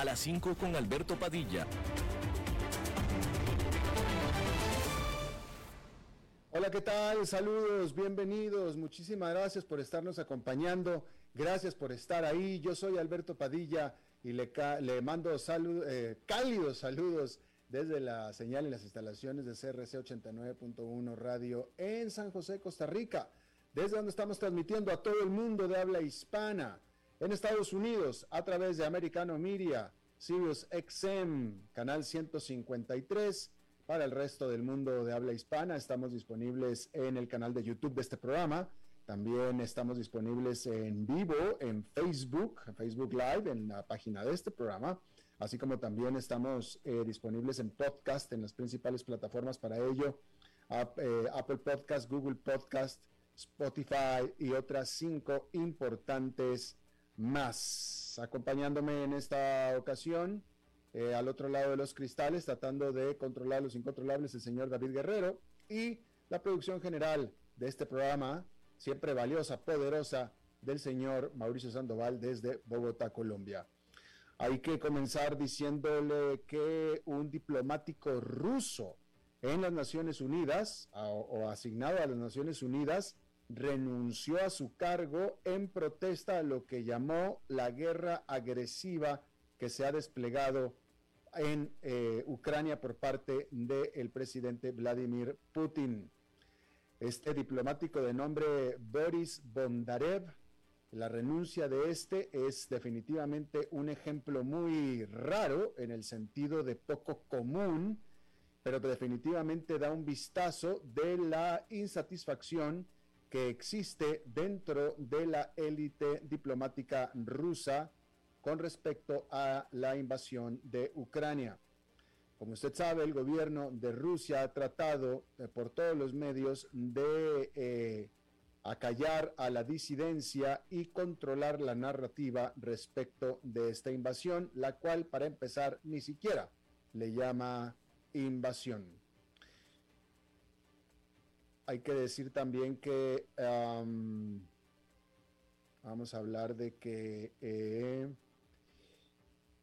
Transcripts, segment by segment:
a las 5 con Alberto Padilla. Hola, ¿qué tal? Saludos, bienvenidos. Muchísimas gracias por estarnos acompañando. Gracias por estar ahí. Yo soy Alberto Padilla y le, mando eh, cálidos saludos desde la señal y las instalaciones de CRC 89.1 Radio en San José, Costa Rica, desde donde estamos transmitiendo a todo el mundo de habla hispana en Estados Unidos, a través de Americano Media, Sirius XM, canal 153. Para el resto del mundo de habla hispana, estamos disponibles en el canal de YouTube de este programa. También estamos disponibles en vivo en Facebook, en Facebook Live, en la página de este programa. Así como también estamos eh, disponibles en podcast, en las principales plataformas para ello. Eh, Apple Podcast, Google Podcast, Spotify y otras cinco importantes más. Acompañándome en esta ocasión, eh, al otro lado de los cristales, tratando de controlar los incontrolables, el señor David Guerrero y la producción general de este programa, siempre valiosa, poderosa, del señor Mauricio Sandoval desde Bogotá, Colombia. Hay que comenzar diciéndole que un diplomático ruso en las Naciones Unidas o asignado a las Naciones Unidas renunció a su cargo en protesta a lo que llamó la guerra agresiva que se ha desplegado en eh, Ucrania por parte del presidente Vladimir Putin. Este diplomático de nombre Boris Bondarev, la renuncia de este es definitivamente un ejemplo muy raro en el sentido de poco común, pero definitivamente da un vistazo de la insatisfacción que existe dentro de la élite diplomática rusa con respecto a la invasión de Ucrania. Como usted sabe, el gobierno de Rusia ha tratado eh, por todos los medios de eh, acallar a la disidencia y controlar la narrativa respecto de esta invasión, la cual, para empezar, ni siquiera le llama invasión hay que decir también que vamos a hablar de que eh,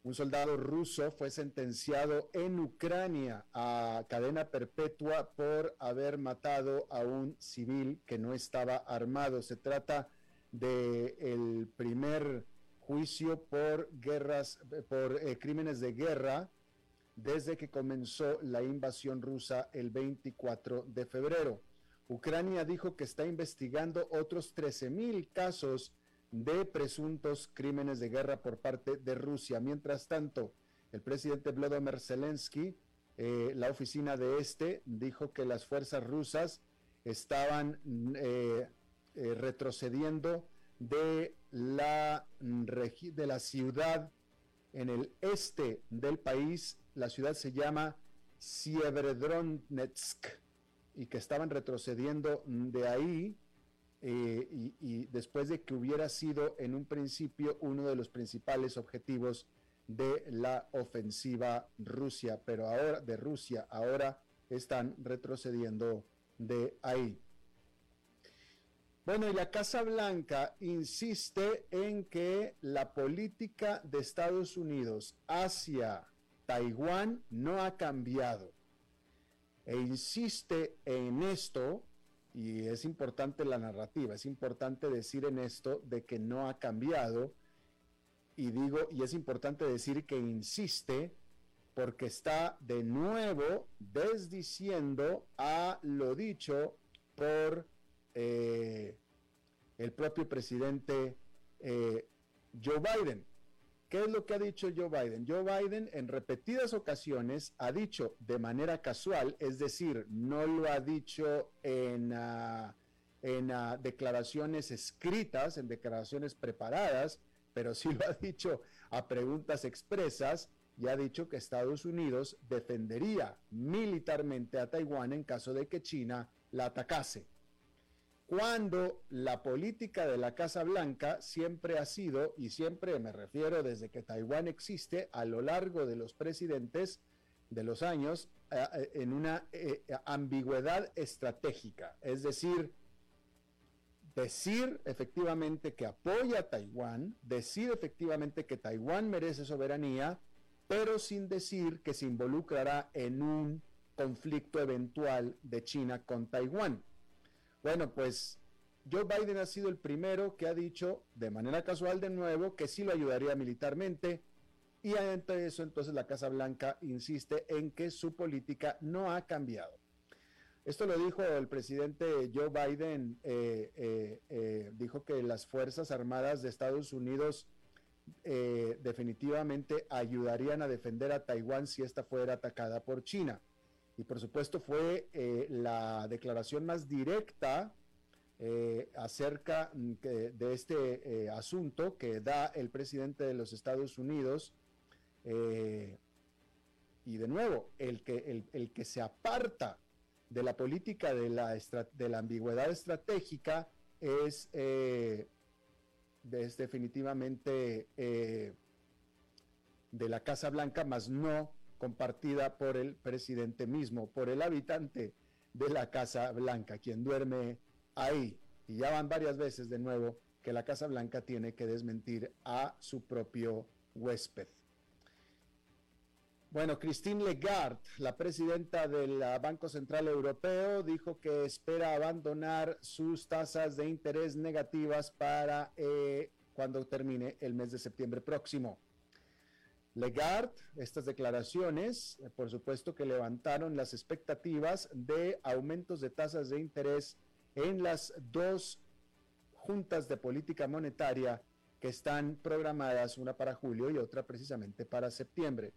un soldado ruso fue sentenciado en Ucrania a cadena perpetua por haber matado a un civil que no estaba armado. Se trata de el primer juicio por guerras, por eh, crímenes de guerra desde que comenzó la invasión rusa el 24 de febrero. Ucrania dijo que está investigando otros 13.000 casos de presuntos crímenes de guerra por parte de Rusia. Mientras tanto, el presidente Vladimir Zelensky, eh, la oficina de este, dijo que las fuerzas rusas estaban eh, eh, retrocediendo de la, ciudad en el este del país. La ciudad se llama Sievierodonetsk y que estaban retrocediendo de ahí eh, y, después de que hubiera sido en un principio uno de los principales objetivos de la ofensiva Rusia, pero ahora de Rusia, ahora están retrocediendo de ahí. Bueno, y la Casa Blanca insiste en que la política de Estados Unidos hacia Taiwán no ha cambiado e insiste en esto, y es importante la narrativa, es importante decir en esto de que no ha cambiado, y digo, y es importante decir que insiste porque está de nuevo desdiciendo a lo dicho por eh, el propio presidente eh, Joe Biden. ¿Qué es lo que ha dicho Joe Biden? Joe Biden en repetidas ocasiones ha dicho de manera casual, es decir, no lo ha dicho en, ah, ah, declaraciones escritas, en declaraciones preparadas, pero sí lo ha dicho a preguntas expresas, ya ha dicho que Estados Unidos defendería militarmente a Taiwán en caso de que China la atacase. Cuando la política de la Casa Blanca siempre ha sido, y siempre me refiero desde que Taiwán existe a lo largo de los presidentes de los años, eh, eh, en una eh, ambigüedad estratégica, es decir, decir efectivamente que apoya a Taiwán, decir efectivamente que Taiwán merece soberanía, pero sin decir que se involucrará en un conflicto eventual de China con Taiwán. Bueno, pues Joe Biden ha sido el primero que ha dicho de manera casual de nuevo que sí lo ayudaría militarmente y ante eso entonces la Casa Blanca insiste en que su política no ha cambiado. Esto lo dijo el presidente Joe Biden, eh, eh, eh, dijo que las Fuerzas Armadas de Estados Unidos definitivamente ayudarían a defender a Taiwán si esta fuera atacada por China. Y por supuesto fue la declaración más directa acerca mm, de este asunto que da el presidente de los Estados Unidos. y de nuevo, el que, el que se aparta de la política de la, de la ambigüedad estratégica es, eh, es definitivamente eh, de la Casa Blanca, más no compartida por el presidente mismo, por el habitante de la Casa Blanca, quien duerme ahí. Y ya van varias veces de nuevo que la Casa Blanca tiene que desmentir a su propio huésped. Bueno, Christine Lagarde, la presidenta del Banco Central Europeo, dijo que espera abandonar sus tasas de interés negativas para eh, cuando termine el mes de septiembre próximo. Lagarde, estas declaraciones, eh, por supuesto que levantaron las expectativas de aumentos de tasas de interés en las dos juntas de política monetaria que están programadas, una para julio y otra precisamente para septiembre.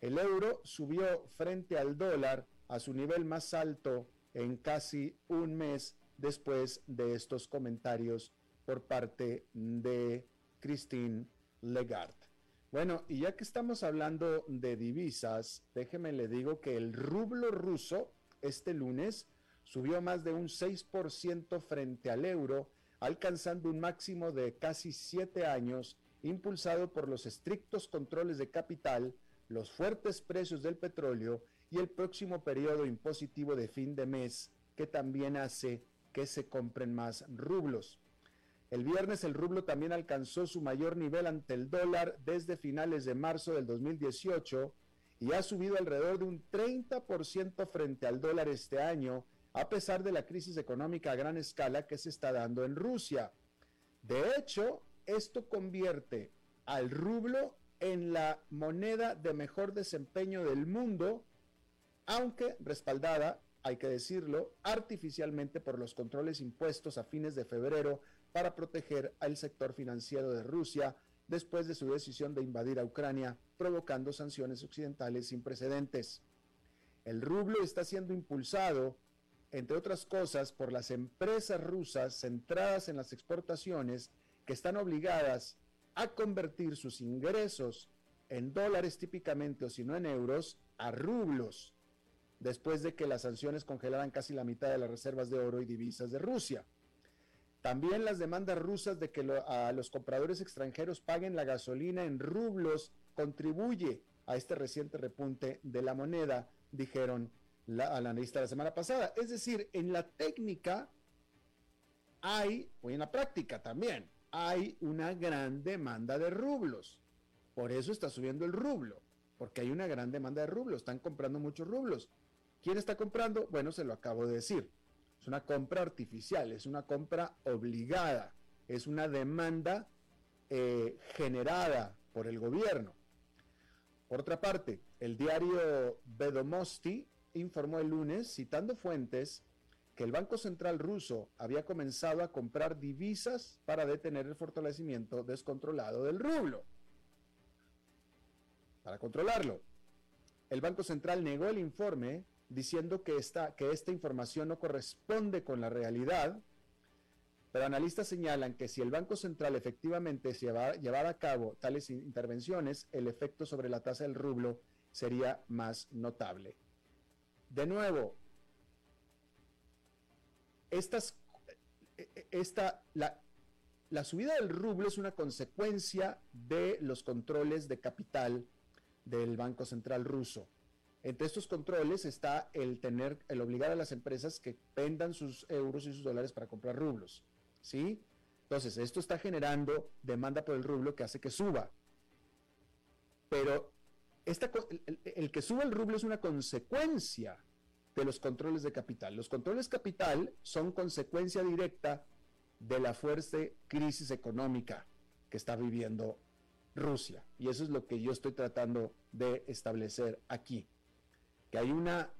El euro subió frente al dólar a su nivel más alto en casi un mes después de estos comentarios por parte de Christine Lagarde. Bueno, y ya que estamos hablando de divisas, déjeme le digo que el rublo ruso este lunes subió más de un 6% frente al euro, alcanzando un máximo de casi siete años, impulsado por los estrictos controles de capital los fuertes precios del petróleo y el próximo periodo impositivo de fin de mes que también hace que se compren más rublos. El viernes el rublo también alcanzó su mayor nivel ante el dólar desde finales de marzo del 2018 y ha subido alrededor de un 30% frente al dólar este año, a pesar de la crisis económica a gran escala que se está dando en Rusia. De hecho, esto convierte al rublo en la moneda de mejor desempeño del mundo, aunque respaldada, hay que decirlo, artificialmente por los controles impuestos a fines de febrero para proteger al sector financiero de Rusia después de su decisión de invadir a Ucrania, provocando sanciones occidentales sin precedentes. El rublo está siendo impulsado, entre otras cosas, por las empresas rusas centradas en las exportaciones que están obligadas a convertir sus ingresos en dólares típicamente o si no en euros a rublos, después de que las sanciones congelaran casi la mitad de las reservas de oro y divisas de Rusia. También las demandas rusas de que a los compradores extranjeros paguen la gasolina en rublos contribuye a este reciente repunte de la moneda, dijeron la, al analista la semana pasada. Es decir, en la técnica hay, o en la práctica también, hay una gran demanda de rublos. Por eso está subiendo el rublo, porque hay una gran demanda de rublos. Están comprando muchos rublos. ¿Quién está comprando? Bueno, se lo acabo de decir. Es una compra artificial, es una compra obligada, es una demanda eh, generada por el gobierno. Por otra parte, el diario Vedomosti informó el lunes, citando fuentes, que el Banco Central ruso había comenzado a comprar divisas para detener el fortalecimiento descontrolado del rublo. Para controlarlo, el Banco Central negó el informe diciendo que esta, que esta información no corresponde con la realidad Pero analistas señalan que si el Banco Central efectivamente se llevara, a cabo tales intervenciones, el efecto sobre la tasa del rublo sería más notable. De nuevo, estas, esta, la, la subida del rublo es una consecuencia de los controles de capital del Banco Central ruso. Entre estos controles está el tener, el obligar a las empresas que vendan sus euros y sus dólares para comprar rublos. ¿Sí? Entonces, esto está generando demanda por el rublo que hace que suba. Pero esta, el, el, que suba el rublo es una consecuencia de los controles de capital. Los controles capital son consecuencia directa de la fuerte crisis económica que está viviendo Rusia. Y eso es lo que yo estoy tratando de establecer aquí. Que hay una,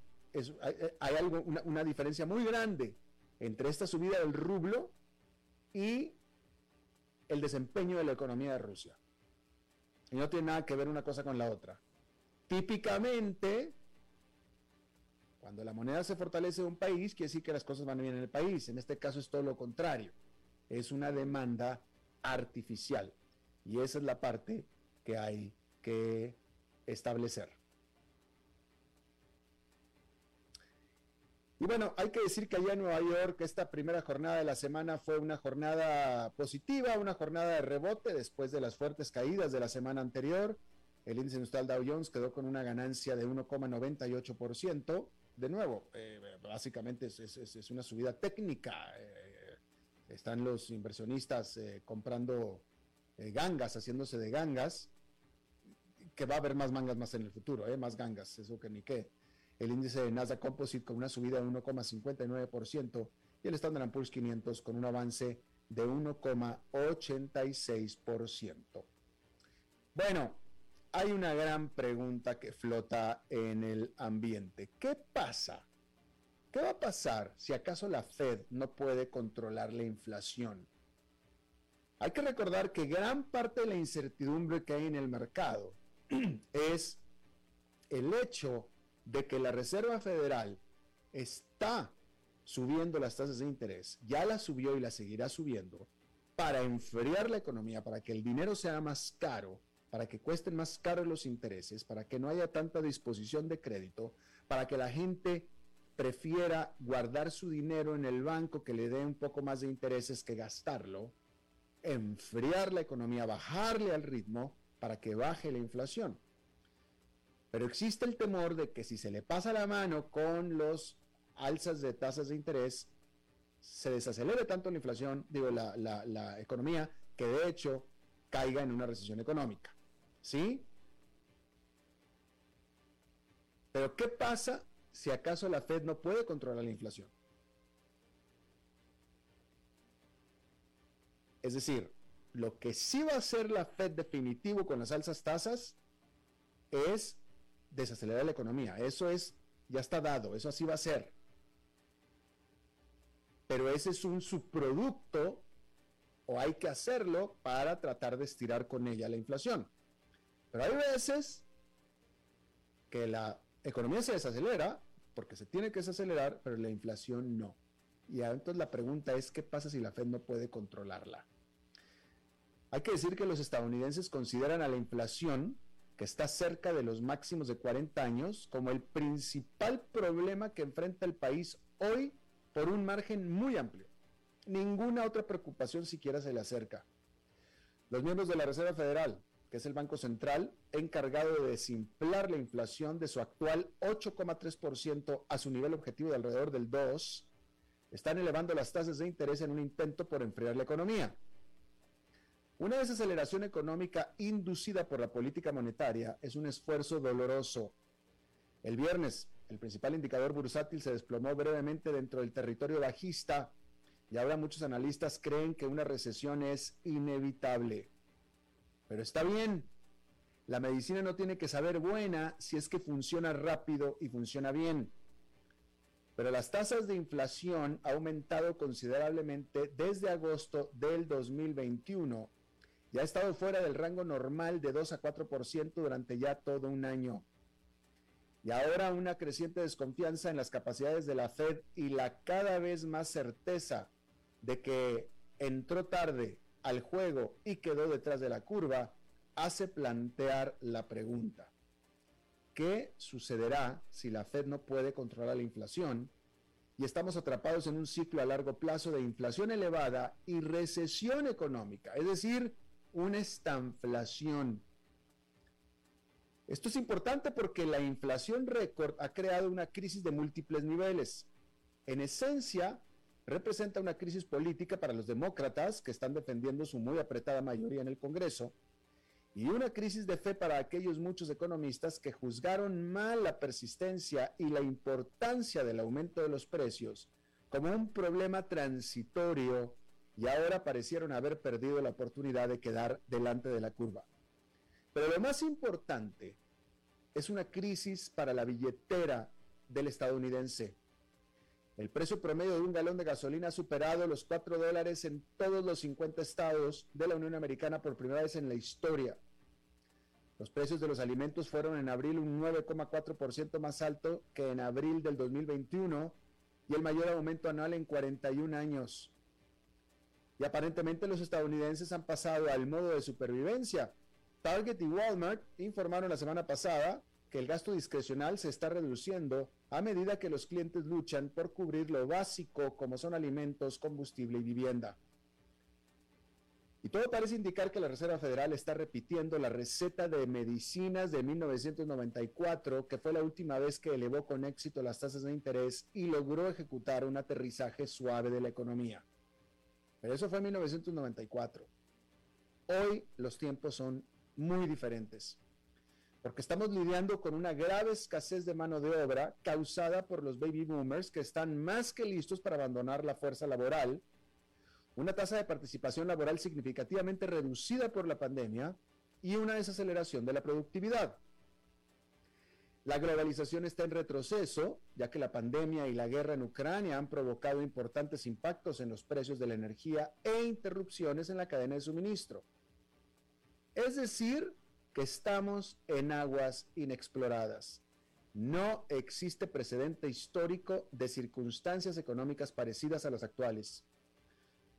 hay, algo, una, diferencia muy grande entre esta subida del rublo y el desempeño de la economía de Rusia. Y no tiene nada que ver una cosa con la otra. Típicamente, cuando la moneda se fortalece de un país, quiere decir que las cosas van bien en el país. En este caso es todo lo contrario. Es una demanda artificial. Y esa es la parte que hay que establecer. Y bueno, hay que decir que allá en Nueva York esta primera jornada de la semana fue una jornada positiva, una jornada de rebote después de las fuertes caídas de la semana anterior. El índice industrial Dow Jones quedó con una ganancia de 1,98%. De nuevo, eh, básicamente es, una subida técnica. Eh, están los inversionistas eh, comprando gangas, haciéndose de gangas, que va a haber más mangas más en el futuro, más gangas, eso que ni qué el índice de Nasdaq Composite con una subida de 1,59% y el Standard Poor's 500 con un avance de 1,86%. Bueno, hay una gran pregunta que flota en el ambiente. ¿Qué pasa? ¿Qué va a pasar si acaso la Fed no puede controlar la inflación? Hay que recordar que gran parte de la incertidumbre que hay en el mercado es el hecho de que la Reserva Federal está subiendo las tasas de interés, ya la subió y la seguirá subiendo, para enfriar la economía, para que el dinero sea más caro, para que cuesten más caros los intereses, para que no haya tanta disposición de crédito, para que la gente prefiera guardar su dinero en el banco que le dé un poco más de intereses que gastarlo, enfriar la economía, bajarle al ritmo para que baje la inflación. Pero existe el temor de que si se le pasa la mano con los alzas de tasas de interés, se desacelere tanto la inflación, digo, la, la economía, que de hecho caiga en una recesión económica. ¿Sí? Pero ¿qué pasa si acaso la Fed no puede controlar la inflación? Es decir, lo que sí va a hacer la Fed definitivo con las alzas tasas es desacelerar la economía. Eso es, ya está dado, eso así va a ser. Pero ese es un subproducto o hay que hacerlo para tratar de estirar con ella la inflación. Pero hay veces que la economía se desacelera porque se tiene que desacelerar, pero la inflación no. Y entonces la pregunta es, ¿qué pasa si la Fed no puede controlarla? Hay que decir que los estadounidenses consideran a la inflación que está cerca de los máximos de 40 años, como el principal problema que enfrenta el país hoy por un margen muy amplio. Ninguna otra preocupación siquiera se le acerca. Los miembros de la Reserva Federal, que es el Banco Central, encargado de desimplar la inflación de su actual 8,3% a su nivel objetivo de alrededor del 2%, están elevando las tasas de interés en un intento por enfriar la economía. Una desaceleración económica inducida por la política monetaria es un esfuerzo doloroso. El viernes, el principal indicador bursátil se desplomó brevemente dentro del territorio bajista y ahora muchos analistas creen que una recesión es inevitable. Pero está bien, la medicina no tiene que saber buena si es que funciona rápido y funciona bien. Pero las tasas de inflación han aumentado considerablemente desde agosto del 2021 y ha estado fuera del rango normal de 2 a 4% durante ya todo un año. Y ahora una creciente desconfianza en las capacidades de la Fed y la cada vez más certeza de que entró tarde al juego y quedó detrás de la curva, hace plantear la pregunta. ¿Qué sucederá si la Fed no puede controlar la inflación y estamos atrapados en un ciclo a largo plazo de inflación elevada y recesión económica? Es decir, una estanflación. Esto es importante porque la inflación récord ha creado una crisis de múltiples niveles. En esencia, representa una crisis política para los demócratas que están defendiendo su muy apretada mayoría en el Congreso y una crisis de fe para aquellos muchos economistas que juzgaron mal la persistencia y la importancia del aumento de los precios como un problema transitorio y ahora parecieron haber perdido la oportunidad de quedar delante de la curva. Pero lo más importante es una crisis para la billetera del estadounidense el precio promedio de un galón de gasolina ha superado los 4 dólares en todos los 50 estados de la Unión Americana por primera vez en la historia. Los precios de los alimentos fueron en abril un 9,4% más alto que en abril del 2021 y el mayor aumento anual en 41 años. Y aparentemente los estadounidenses han pasado al modo de supervivencia. Target y Walmart informaron la semana pasada que el gasto discrecional se está reduciendo a medida que los clientes luchan por cubrir lo básico como son alimentos, combustible y vivienda. Y todo parece indicar que la Reserva Federal está repitiendo la receta de medicinas de 1994, que fue la última vez que elevó con éxito las tasas de interés y logró ejecutar un aterrizaje suave de la economía. Pero eso fue en 1994. Hoy los tiempos son muy diferentes porque estamos lidiando con una grave escasez de mano de obra causada por los baby boomers que están más que listos para abandonar la fuerza laboral, una tasa de participación laboral significativamente reducida por la pandemia y una desaceleración de la productividad. La globalización está en retroceso, ya que la pandemia y la guerra en Ucrania han provocado importantes impactos en los precios de la energía e interrupciones en la cadena de suministro. Es decir, estamos en aguas inexploradas. No existe precedente histórico de circunstancias económicas parecidas a las actuales.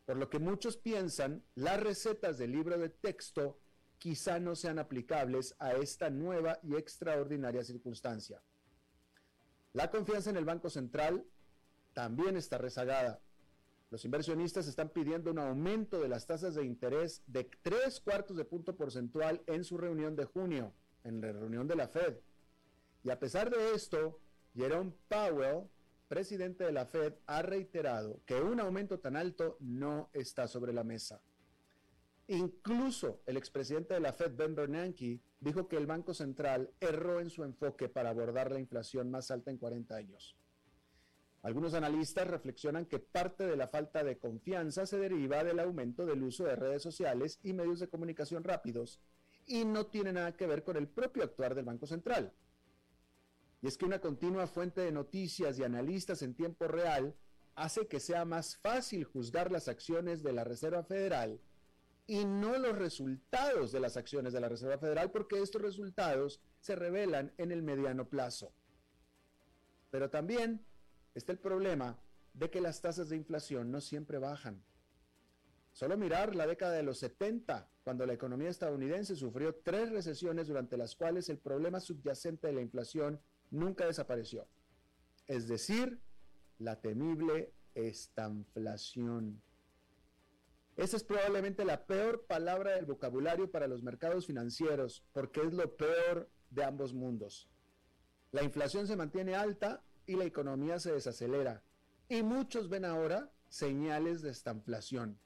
Por lo que muchos piensan, las recetas del libro de texto quizá no sean aplicables a esta nueva y extraordinaria circunstancia. La confianza en el Banco Central también está rezagada. Los inversionistas están pidiendo un aumento de las tasas de interés de tres cuartos de punto porcentual en su reunión de junio, en la reunión de la Fed. Y a pesar de esto, Jerome Powell, presidente de la Fed, ha reiterado que un aumento tan alto no está sobre la mesa. Incluso el expresidente de la Fed, Ben Bernanke, dijo que el Banco Central erró en su enfoque para abordar la inflación más alta en 40 años. Algunos analistas reflexionan que parte de la falta de confianza se deriva del aumento del uso de redes sociales y medios de comunicación rápidos y no tiene nada que ver con el propio actuar del Banco Central. Y es que una continua fuente de noticias y analistas en tiempo real hace que sea más fácil juzgar las acciones de la Reserva Federal y no los resultados de las acciones de la Reserva Federal porque estos resultados se revelan en el mediano plazo. Pero también está el problema de que las tasas de inflación no siempre bajan. Solo mirar la década de los 70, cuando la economía estadounidense sufrió tres recesiones durante las cuales el problema subyacente de la inflación nunca desapareció. Es decir, la temible estanflación. Esa es probablemente la peor palabra del vocabulario para los mercados financieros, porque es lo peor de ambos mundos. La inflación se mantiene alta y la economía se desacelera. Y muchos ven ahora señales de estanflación.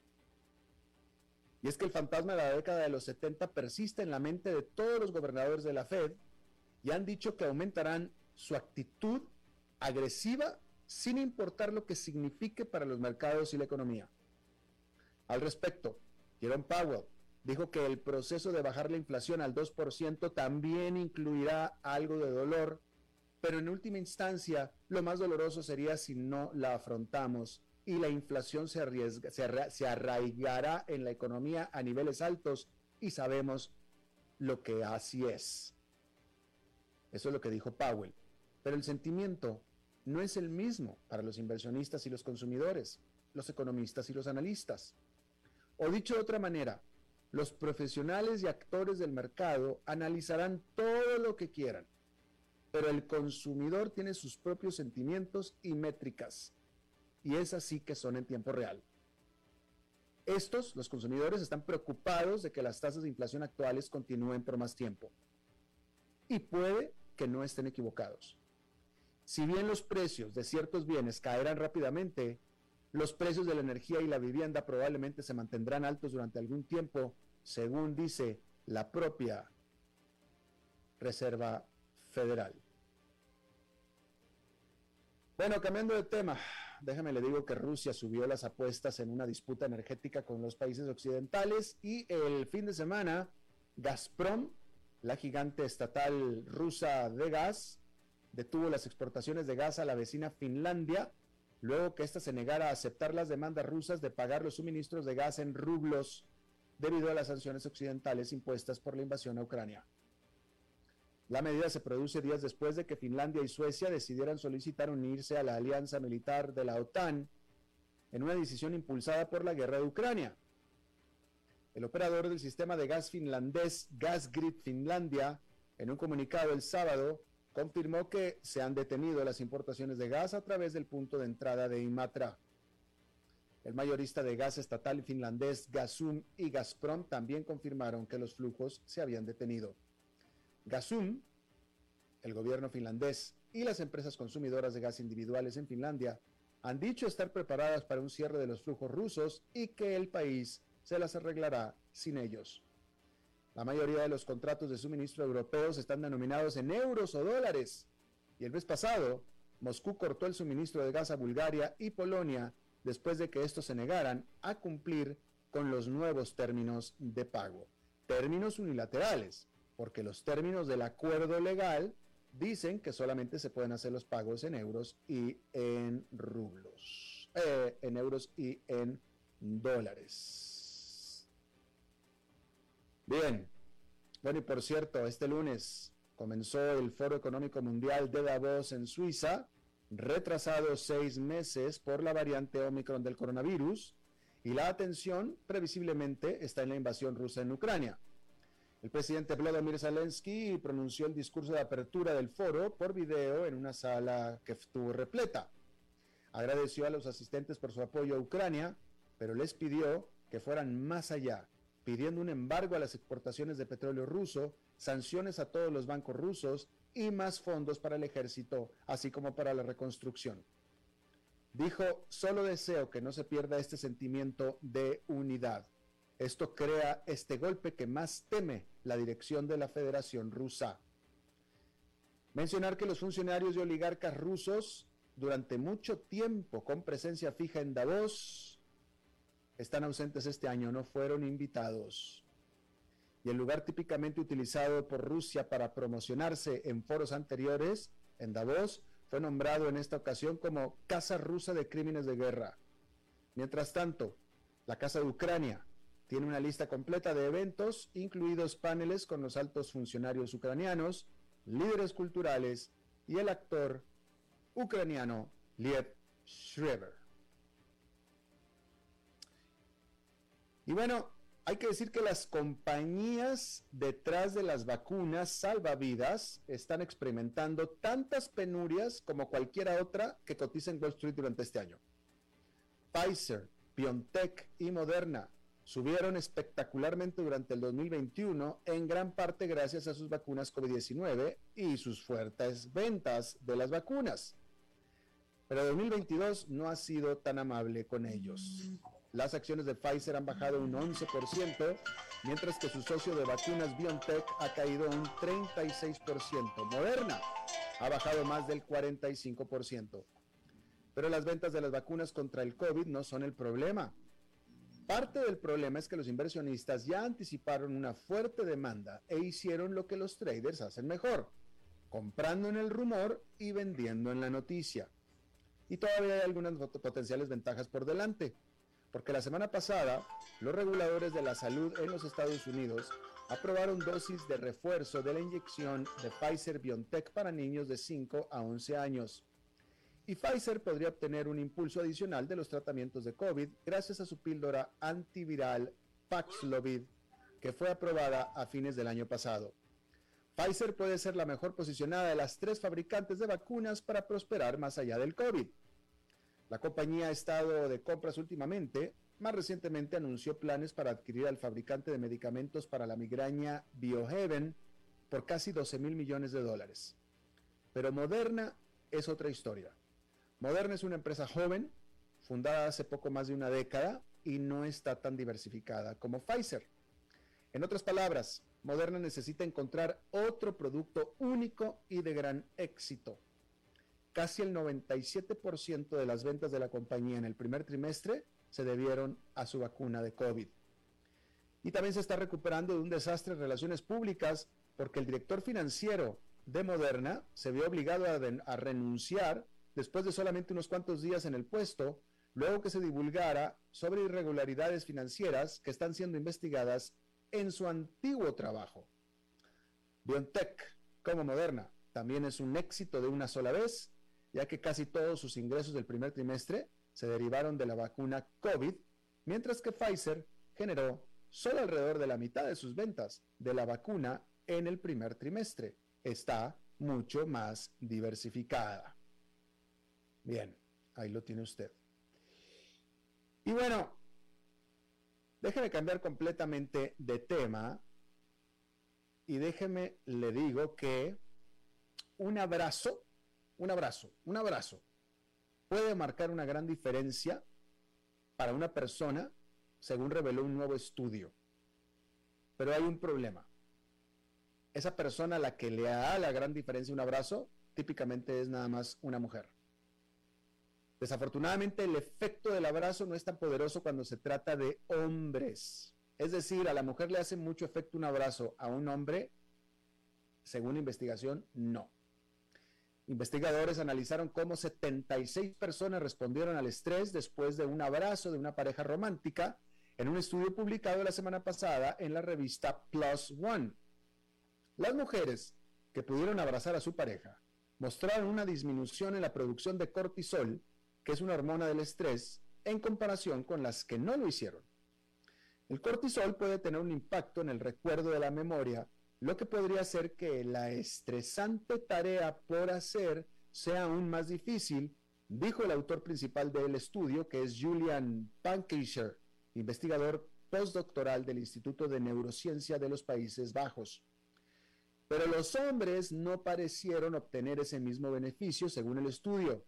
Y es que el fantasma de la década de los 70 persiste en la mente de todos los gobernadores de la Fed y han dicho que aumentarán su actitud agresiva sin importar lo que signifique para los mercados y la economía. Al respecto, Jerome Powell dijo que el proceso de bajar la inflación al 2% también incluirá algo de dolor pero en última instancia lo más doloroso sería si no la afrontamos y la inflación se, arriesga, se, arraigará en la economía a niveles altos y sabemos lo que así es. Eso es lo que dijo Powell. Pero el sentimiento no es el mismo para los inversionistas y los consumidores, los economistas y los analistas. O dicho de otra manera, los profesionales y actores del mercado analizarán todo lo que quieran, pero el consumidor tiene sus propios sentimientos y métricas, y es así que son en tiempo real. Estos, los consumidores, están preocupados de que las tasas de inflación actuales continúen por más tiempo. Y puede que no estén equivocados. Si bien los precios de ciertos bienes caerán rápidamente, los precios de la energía y la vivienda probablemente se mantendrán altos durante algún tiempo, según dice la propia Reserva Federal. Bueno, cambiando de tema, déjame le digo que Rusia subió las apuestas en una disputa energética con los países occidentales y el fin de semana Gazprom, la gigante estatal rusa de gas, detuvo las exportaciones de gas a la vecina Finlandia luego que ésta se negara a aceptar las demandas rusas de pagar los suministros de gas en rublos debido a las sanciones occidentales impuestas por la invasión a Ucrania. La medida se produce días después de que Finlandia y Suecia decidieran solicitar unirse a la alianza militar de la OTAN en una decisión impulsada por la guerra de Ucrania. El operador del sistema de gas finlandés Gasgrid Finlandia, en un comunicado el sábado, confirmó que se han detenido las importaciones de gas a través del punto de entrada de Imatra. El mayorista de gas estatal finlandés Gasum y Gazprom también confirmaron que los flujos se habían detenido. Gasum, el gobierno finlandés y las empresas consumidoras de gas individuales en Finlandia han dicho estar preparadas para un cierre de los flujos rusos y que el país se las arreglará sin ellos. La mayoría de los contratos de suministro europeos están denominados en euros o dólares. Y el mes pasado, Moscú cortó el suministro de gas a Bulgaria y Polonia después de que estos se negaran a cumplir con los nuevos términos de pago. Términos unilaterales, porque los términos del acuerdo legal dicen que solamente se pueden hacer los pagos en euros y en rublos, eh, en euros y en dólares. Bien. Bueno, y por cierto, este lunes comenzó el Foro Económico Mundial de Davos en Suiza, retrasado seis meses por la variante Omicron del coronavirus, y la atención previsiblemente está en la invasión rusa en Ucrania. El presidente Vladimir Zelensky pronunció el discurso de apertura del foro por video en una sala que estuvo repleta. Agradeció a los asistentes por su apoyo a Ucrania, pero les pidió que fueran más allá pidiendo un embargo a las exportaciones de petróleo ruso, sanciones a todos los bancos rusos y más fondos para el ejército, así como para la reconstrucción. Dijo, solo deseo que no se pierda este sentimiento de unidad. Esto crea este golpe que más teme la dirección de la Federación Rusa. Mencionar que los funcionarios y oligarcas rusos, durante mucho tiempo con presencia fija en Davos, están ausentes este año, no fueron invitados. Y el lugar típicamente utilizado por Rusia para promocionarse en foros anteriores, en Davos, fue nombrado en esta ocasión como Casa Rusa de Crímenes de Guerra. Mientras tanto, la Casa de Ucrania tiene una lista completa de eventos, incluidos paneles con los altos funcionarios ucranianos, líderes culturales y el actor ucraniano Liev Shriver. Y bueno, hay que decir que las compañías detrás de las vacunas salvavidas están experimentando tantas penurias como cualquiera otra que cotiza en Wall Street durante este año. Pfizer, BioNTech y Moderna subieron espectacularmente durante el 2021 en gran parte gracias a sus vacunas COVID-19 y sus fuertes ventas de las vacunas. Pero 2022 no ha sido tan amable con ellos. Las acciones de Pfizer han bajado un 11%, mientras que su socio de vacunas BioNTech ha caído un 36%. Moderna ha bajado más del 45%. Pero las ventas de las vacunas contra el COVID no son el problema. Parte del problema es que los inversionistas ya anticiparon una fuerte demanda e hicieron lo que los traders hacen mejor, comprando en el rumor y vendiendo en la noticia. Y todavía hay algunas potenciales ventajas por delante porque la semana pasada los reguladores de la salud en los Estados Unidos aprobaron dosis de refuerzo de la inyección de Pfizer BioNTech para niños de 5 a 11 años. Y Pfizer podría obtener un impulso adicional de los tratamientos de COVID gracias a su píldora antiviral Paxlovid, que fue aprobada a fines del año pasado. Pfizer puede ser la mejor posicionada de las tres fabricantes de vacunas para prosperar más allá del COVID. La compañía ha estado de compras últimamente. Más recientemente anunció planes para adquirir al fabricante de medicamentos para la migraña Biohaven por casi 12 mil millones de dólares. Pero Moderna es otra historia. Moderna es una empresa joven, fundada hace poco más de una década y no está tan diversificada como Pfizer. En otras palabras, Moderna necesita encontrar otro producto único y de gran éxito. Casi el 97% de las ventas de la compañía en el primer trimestre se debieron a su vacuna de COVID. Y también se está recuperando de un desastre en relaciones públicas porque el director financiero de Moderna se vio obligado a, renunciar después de solamente unos cuantos días en el puesto, luego que se divulgara sobre irregularidades financieras que están siendo investigadas en su antiguo trabajo. BioNTech, como Moderna, también es un éxito de una sola vez, ya que casi todos sus ingresos del primer trimestre se derivaron de la vacuna COVID, mientras que Pfizer generó solo alrededor de la mitad de sus ventas de la vacuna en el primer trimestre. Está mucho más diversificada. Bien, ahí lo tiene usted. Y bueno, déjeme cambiar completamente de tema y déjeme, le digo que un abrazo, un abrazo, un abrazo puede marcar una gran diferencia para una persona, según reveló un nuevo estudio. Pero hay un problema. Esa persona a la que le da la gran diferencia un abrazo, típicamente es nada más una mujer. Desafortunadamente el efecto del abrazo no es tan poderoso cuando se trata de hombres. Es decir, a la mujer le hace mucho efecto un abrazo, a un hombre, según investigación, no. Investigadores analizaron cómo 76 personas respondieron al estrés después de un abrazo de una pareja romántica en un estudio publicado la semana pasada en la revista Plus One. Las mujeres que pudieron abrazar a su pareja mostraron una disminución en la producción de cortisol que es una hormona del estrés, en comparación con las que no lo hicieron. El cortisol puede tener un impacto en el recuerdo de la memoria, lo que podría hacer que la estresante tarea por hacer sea aún más difícil, dijo el autor principal del estudio, que es Julian Pankischer, investigador postdoctoral del Instituto de Neurociencia de los Países Bajos. Pero los hombres no parecieron obtener ese mismo beneficio según el estudio.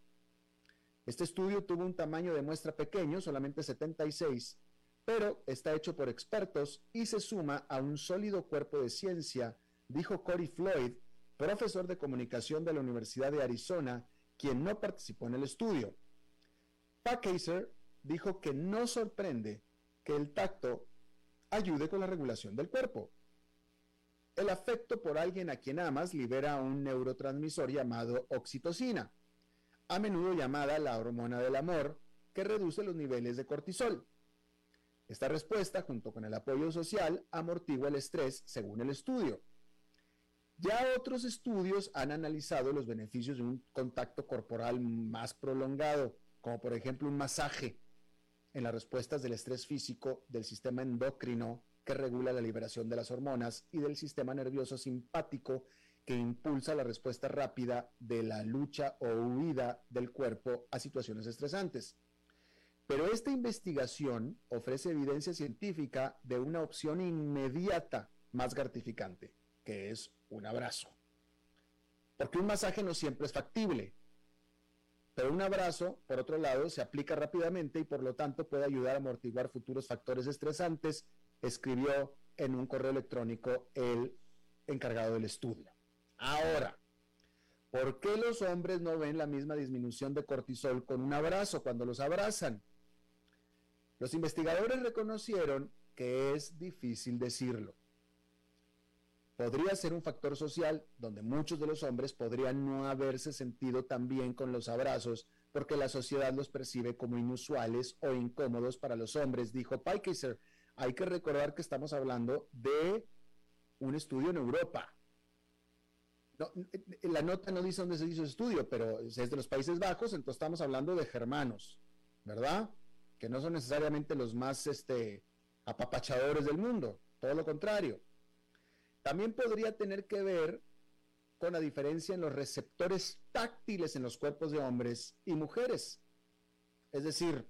Este estudio tuvo un tamaño de muestra pequeño, solamente 76, pero está hecho por expertos y se suma a un sólido cuerpo de ciencia, dijo Corey Floyd, profesor de comunicación de la Universidad de Arizona, quien no participó en el estudio. Packaser dijo que no sorprende que el tacto ayude con la regulación del cuerpo. El afecto por alguien a quien amas libera un neurotransmisor llamado oxitocina a menudo llamada la hormona del amor, que reduce los niveles de cortisol. Esta respuesta, junto con el apoyo social, amortigua el estrés, según el estudio. Ya otros estudios han analizado los beneficios de un contacto corporal más prolongado, como por ejemplo un masaje, en las respuestas del estrés físico del sistema endocrino que regula la liberación de las hormonas y del sistema nervioso simpático que impulsa la respuesta rápida de la lucha o huida del cuerpo a situaciones estresantes. Pero esta investigación ofrece evidencia científica de una opción inmediata más gratificante, que es un abrazo. Porque un masaje no siempre es factible, pero un abrazo, por otro lado, se aplica rápidamente y por lo tanto puede ayudar a amortiguar futuros factores estresantes, escribió en un correo electrónico el encargado del estudio. Ahora, ¿por qué los hombres no ven la misma disminución de cortisol con un abrazo cuando los abrazan? Los investigadores reconocieron que es difícil decirlo. Podría ser un factor social donde muchos de los hombres podrían no haberse sentido tan bien con los abrazos porque la sociedad los percibe como inusuales o incómodos para los hombres, dijo Pikeiser. Hay que recordar que estamos hablando de un estudio en Europa la nota no dice dónde se hizo el estudio, pero es de los Países Bajos, entonces estamos hablando de germanos, ¿verdad? Que no son necesariamente los más este, apapachadores del mundo, todo lo contrario. También podría tener que ver con la diferencia en los receptores táctiles en los cuerpos de hombres y mujeres. Es decir,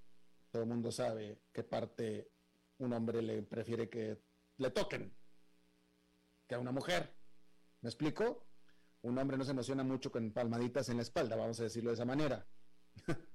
todo el mundo sabe qué parte un hombre le prefiere que le toquen que a una mujer. ¿Me explico? Un hombre no se emociona mucho con palmaditas en la espalda, vamos a decirlo de esa manera.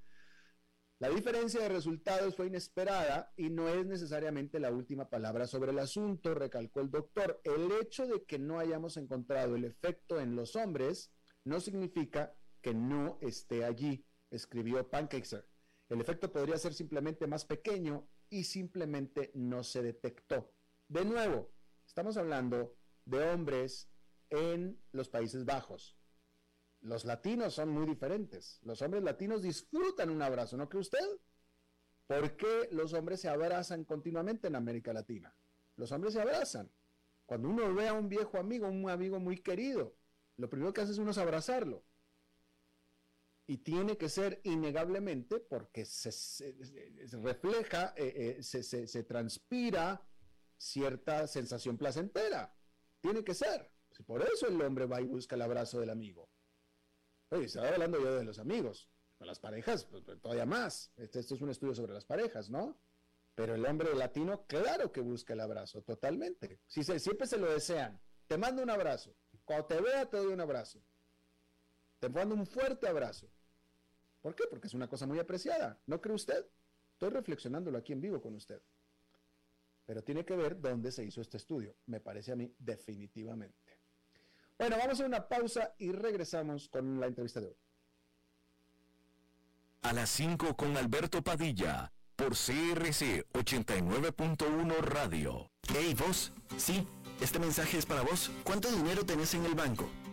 la diferencia de resultados fue inesperada y no es necesariamente la última palabra sobre el asunto, recalcó el doctor. El hecho de que no hayamos encontrado el efecto en los hombres no significa que no esté allí, escribió Pancakes. El efecto podría ser simplemente más pequeño y simplemente no se detectó. De nuevo, estamos hablando de hombres en los Países Bajos. Los latinos son muy diferentes. Los hombres latinos disfrutan un abrazo, ¿no cree usted? ¿Por qué los hombres se abrazan continuamente en América Latina? Los hombres se abrazan. Cuando uno ve a un viejo amigo, un amigo muy querido, lo primero que hace es uno es abrazarlo y tiene que ser innegablemente porque se, refleja, eh, eh, se, transpira cierta sensación placentera. Tiene que ser. Por eso el hombre va y busca el abrazo del amigo. Oye, estaba hablando yo de los amigos. Las parejas, pues, pues, todavía más. Este, este, es un estudio sobre las parejas, ¿no? Pero el hombre latino, claro que busca el abrazo, totalmente. Si se, siempre se lo desean. Te mando un abrazo. Cuando te vea, te doy un abrazo. Te mando un fuerte abrazo. ¿Por qué? Porque es una cosa muy apreciada. ¿No cree usted? Estoy reflexionándolo aquí en vivo con usted. Pero tiene que ver dónde se hizo este estudio. Me parece a mí definitivamente. Bueno, vamos a hacer una pausa y regresamos con la entrevista de hoy. A las 5 con Alberto Padilla, por CRC 89.1 Radio. Hey, vos. Sí, este mensaje es para vos. ¿Cuánto dinero tenés en el banco?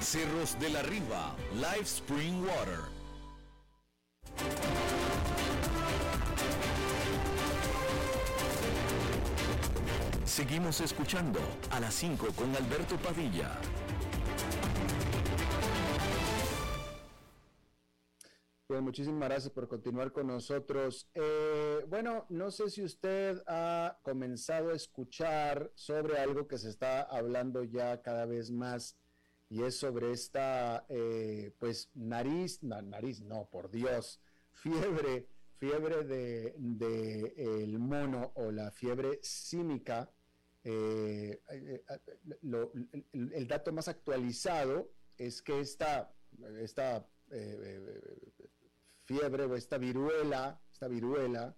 Cerros de la Riva, Live Spring Water. Seguimos escuchando a las 5 con Alberto Padilla. Bien, muchísimas gracias por continuar con nosotros. Eh, bueno, no sé si usted ha comenzado a escuchar sobre algo que se está hablando ya cada vez más y es sobre esta, eh, pues, nariz, nariz, no, por Dios, fiebre, fiebre de, el mono o la fiebre símica. Eh, eh, el, dato más actualizado es que esta, esta fiebre o esta viruela, esta viruela,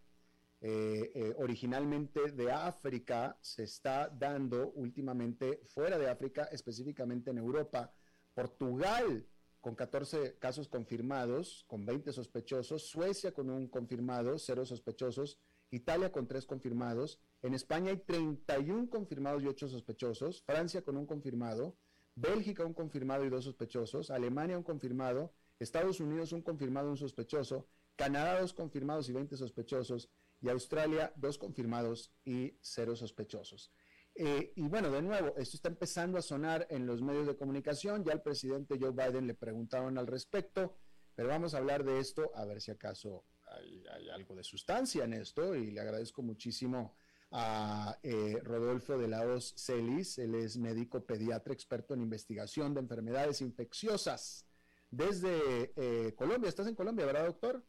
originalmente de África, se está dando últimamente fuera de África, específicamente en Europa. Portugal con 14 casos confirmados, con 20 sospechosos, Suecia con un confirmado, cero sospechosos, Italia con tres confirmados, en España hay 31 confirmados y 8 sospechosos, Francia con un confirmado, Bélgica un confirmado y dos sospechosos, Alemania un confirmado, Estados Unidos un confirmado y un sospechoso, Canadá dos confirmados y 20 sospechosos, y Australia dos confirmados y cero sospechosos. Eh, y bueno, de nuevo, esto está empezando a sonar en los medios de comunicación, ya al presidente Joe Biden le preguntaron al respecto, pero vamos a hablar de esto a ver si acaso hay, algo de sustancia en esto y le agradezco muchísimo a eh, Rodolfo de la Hoz Celis, él es médico pediatra experto en investigación de enfermedades infecciosas desde eh, Colombia. ¿Estás en Colombia, verdad, doctor?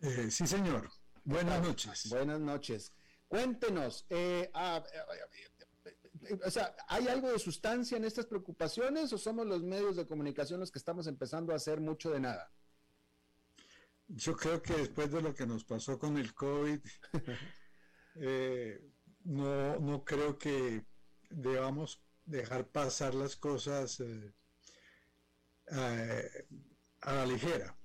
Eh, sí, señor. Buenas noches. Buenas noches. Cuéntenos, ah, o sea, ¿hay algo de sustancia en estas preocupaciones o somos los medios de comunicación los que estamos empezando a hacer mucho de nada? Yo creo que después de lo que nos pasó con el COVID, eh, no, no creo que debamos dejar pasar las cosas eh, a, la ligera.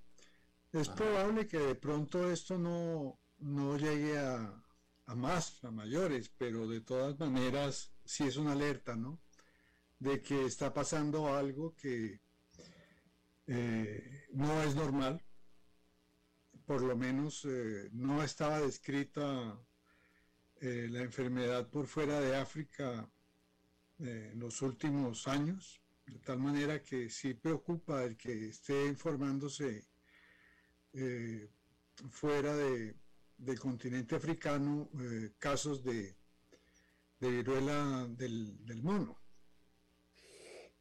Es probable que de pronto esto no, no llegue a, a más, a mayores, pero de todas maneras sí es una alerta, ¿no? De que está pasando algo que eh, no es normal, por lo menos eh, no estaba descrita eh, la enfermedad por fuera de África en los últimos años, de tal manera que sí preocupa el que esté informándose fuera de, del continente africano casos de, de viruela del, mono.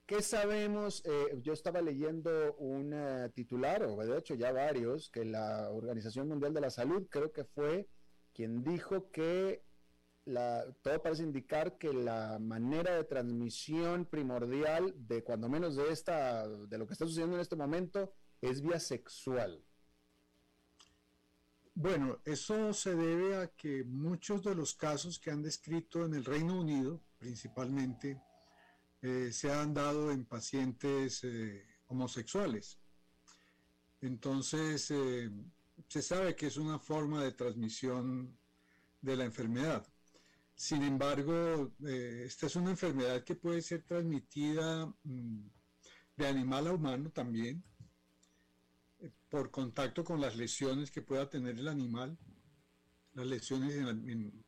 ¿Qué sabemos? Eh, yo estaba leyendo un eh, titular, o de hecho ya varios, que la Organización Mundial de la Salud creo que fue quien dijo que la, todo parece indicar que la manera de transmisión primordial de cuando menos de esta, de lo que está sucediendo en este momento, es vía sexual. Bueno, eso se debe a que muchos de los casos que han descrito en el Reino Unido, principalmente, eh, se han dado en pacientes eh, homosexuales. Entonces, eh, se sabe que es una forma de transmisión de la enfermedad. Sin embargo, esta es una enfermedad que puede ser transmitida mm, de animal a humano también por contacto con las lesiones que pueda tener el animal, las lesiones en,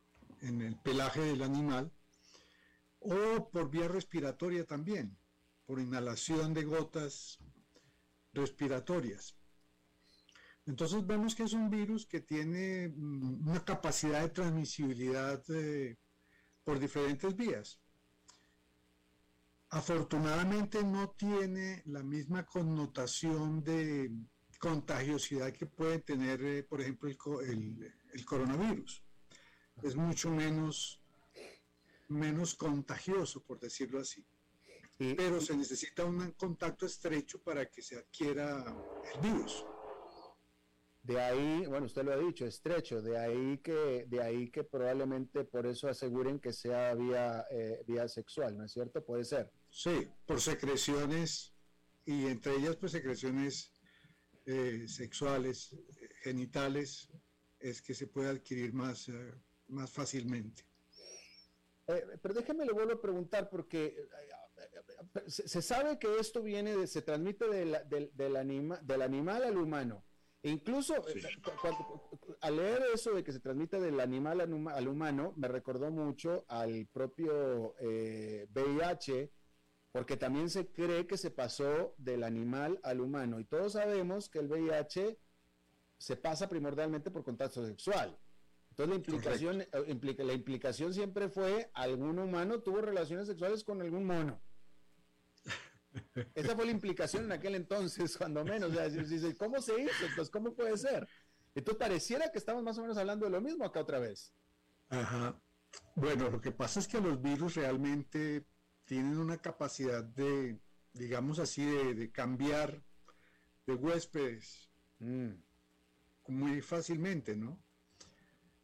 el pelaje del animal, o por vía respiratoria también, por inhalación de gotas respiratorias. Entonces vemos que es un virus que tiene mm, una capacidad de transmisibilidad eh, por diferentes vías. Afortunadamente no tiene la misma connotación de contagiosidad que puede tener, eh, por ejemplo, el, coronavirus. Es mucho menos, menos contagioso, por decirlo así. Pero se necesita un contacto estrecho para que se adquiera el virus. De ahí, bueno, usted lo ha dicho, estrecho, de ahí que, de ahí que probablemente por eso aseguren que sea vía, eh, vía sexual, ¿no es cierto? Puede ser. Sí, por secreciones y entre ellas pues secreciones eh, sexuales, eh, genitales, es que se puede adquirir más, eh, más fácilmente. pero déjeme le vuelvo a preguntar porque se, sabe que esto viene, de, se transmite del, del, anima, del animal al humano. E incluso al leer eso de que se transmite del animal al, humano, me recordó mucho al propio VIH porque también se cree que se pasó del animal al humano y todos sabemos que el VIH se pasa primordialmente por contacto sexual. Entonces la implicación, eh, implica, la implicación siempre fue algún humano tuvo relaciones sexuales con algún mono. Esa fue la implicación en aquel entonces, cuando menos. ¿Cómo se hizo? Pues, ¿cómo puede ser? Entonces pareciera que estamos más o menos hablando de lo mismo acá otra vez. Ajá. Bueno, lo que pasa es que los virus realmente tienen una capacidad de, digamos así, de, cambiar de huéspedes mm. muy fácilmente, ¿no?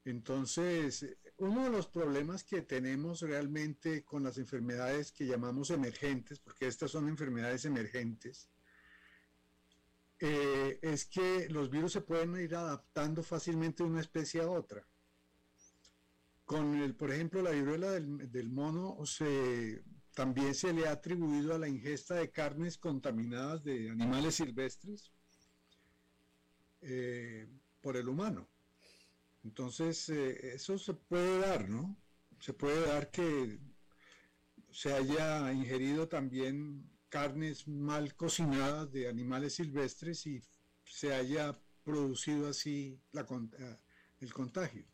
Entonces, uno de los problemas que tenemos realmente con las enfermedades que llamamos emergentes, porque estas son enfermedades emergentes, eh, es que los virus se pueden ir adaptando fácilmente de una especie a otra. Con el, por ejemplo, la viruela del, del mono se también se le ha atribuido a la ingesta de carnes contaminadas de animales silvestres eh, por el humano. Entonces, eh, eso se puede dar, ¿no? Se puede dar que se haya ingerido también carnes mal cocinadas de animales silvestres y se haya producido así eh, el contagio.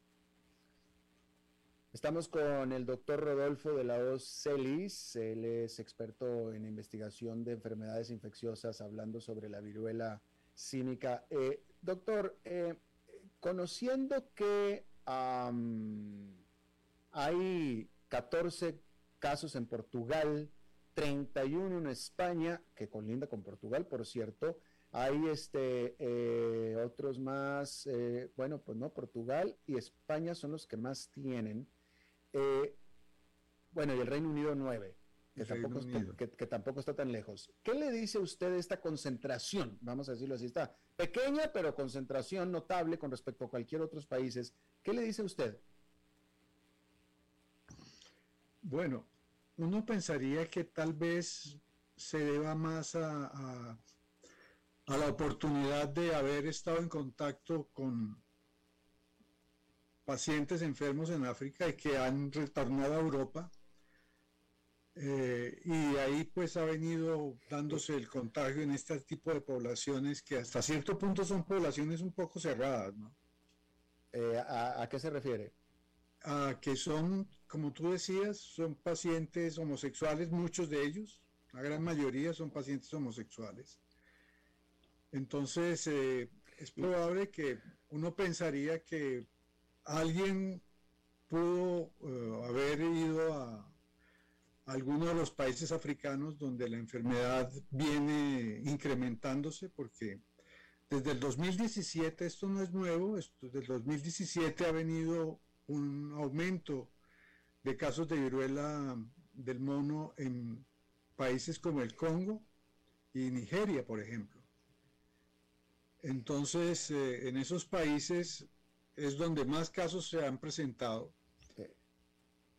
Estamos con el doctor Rodolfo de la Hoz Celis, él es experto en investigación de enfermedades infecciosas, hablando sobre la viruela cínica. Eh, doctor, eh, conociendo que hay 14 casos en Portugal, 31 en España, que colinda con Portugal, por cierto, hay este, eh, otros más, eh, bueno, pues no, Portugal y España son los que más tienen. Eh, bueno, y el Reino Unido nueve, que tampoco, está, que, tampoco, está tan lejos. ¿Qué le dice usted de esta concentración? Vamos a decirlo así, está pequeña, pero concentración notable con respecto a cualquier otros países. ¿Qué le dice usted? Bueno, uno pensaría que tal vez se deba más a a la oportunidad de haber estado en contacto con pacientes enfermos en África y que han retornado a Europa. Eh, y ahí pues ha venido dándose el contagio en este tipo de poblaciones que hasta cierto punto son poblaciones un poco cerradas, ¿no? Eh, ¿a, qué se refiere? A que son, como tú decías, son pacientes homosexuales, muchos de ellos, la gran mayoría son pacientes homosexuales. Entonces, eh, es probable que uno pensaría que alguien pudo eh, haber ido a, alguno de los países africanos donde la enfermedad viene incrementándose, porque desde el 2017, esto no es nuevo, desde el 2017 ha venido un aumento de casos de viruela del mono en países como el Congo y Nigeria, por ejemplo. Entonces, eh, en esos países es donde más casos se han presentado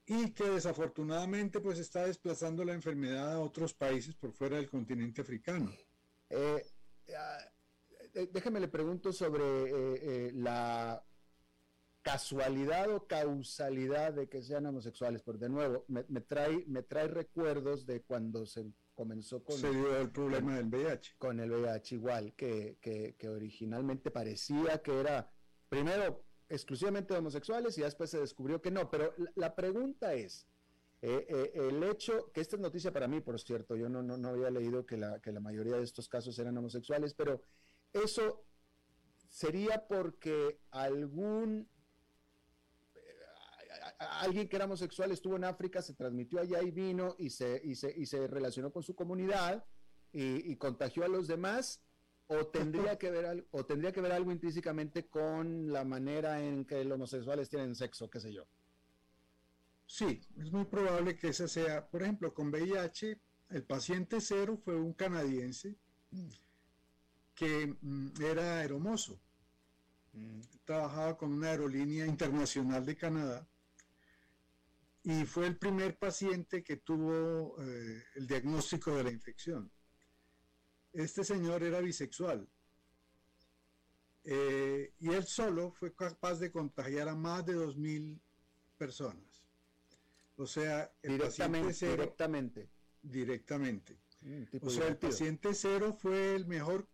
y que desafortunadamente pues está desplazando la enfermedad a otros países por fuera del continente africano. Eh, eh, déjeme le pregunto sobre la casualidad o causalidad de que sean homosexuales, porque de nuevo me, trae, me trae recuerdos de cuando se comenzó con... el problema del VIH. Con el VIH igual, que, que, originalmente parecía que era, primero, exclusivamente homosexuales y después se descubrió que no. Pero la, pregunta es, eh, eh, el hecho, que esta es noticia para mí, por cierto, yo no, no, no había leído que la, que la mayoría de estos casos eran homosexuales, pero eso sería porque algún alguien que era homosexual estuvo en África, se transmitió allá y vino y se, y se, y se relacionó con su comunidad y, contagió a los demás, o tendría, que ver, o tendría que ver algo intrínsecamente con la manera en que los homosexuales tienen sexo, qué sé yo. Sí, es muy probable que esa sea, por ejemplo, con VIH, el paciente cero fue un canadiense que mm, era hermoso. Mm. Trabajaba con una aerolínea internacional de Canadá y fue el primer paciente que tuvo eh, el diagnóstico de la infección. Este señor era bisexual eh, y él solo fue capaz de contagiar a más de 2.000 personas. O sea, el directamente, paciente cero, directamente. Directamente. Mm, o sea, el paciente cero fue el mejor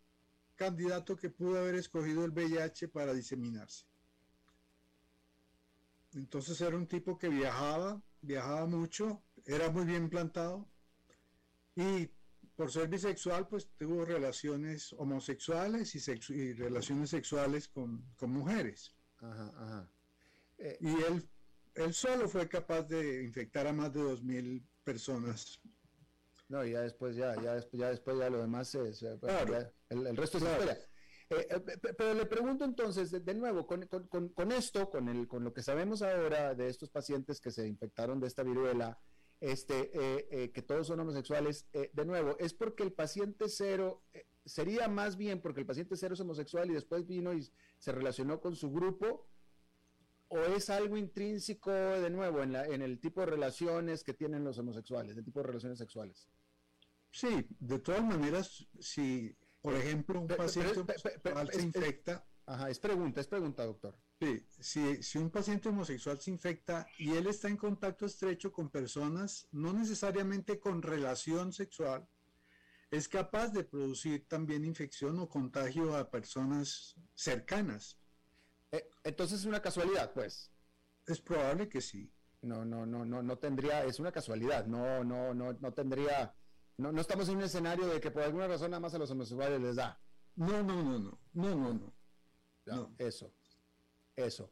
candidato que pudo haber escogido el VIH para diseminarse. Entonces era un tipo que viajaba, viajaba mucho, era muy bien plantado y por ser bisexual pues tuvo relaciones homosexuales y, relaciones sexuales con, mujeres. Eh, y él, él solo fue capaz de infectar a más de 2.000 personas. No, y ya después ya, ya después ya, después ya lo demás es, el, resto es historia. Eh, eh, pero le pregunto entonces, de, nuevo, con, esto, con, el, con lo que sabemos ahora de estos pacientes que se infectaron de esta viruela, este, eh, que todos son homosexuales, de nuevo, ¿es porque el paciente cero, sería más bien porque el paciente cero es homosexual y después vino y se relacionó con su grupo? ¿O es algo intrínseco, de nuevo, en, la, en el tipo de relaciones que tienen los homosexuales, el tipo de relaciones sexuales? Sí, de todas maneras, si por ejemplo, un paciente homosexual se infecta. Ajá, es pregunta, es pregunta, doctor. Sí, si, un paciente homosexual se infecta y él está en contacto estrecho con personas, no necesariamente con relación sexual, es capaz de producir también infección o contagio a personas cercanas. Eh, entonces es una casualidad, pues. Es probable que sí. No, no, no, no, no tendría, es una casualidad, no, no, no, no tendría, no, no estamos en un escenario de que por alguna razón nada más a los homosexuales les da. No, no, no, no, no, no, no. No. Eso, eso.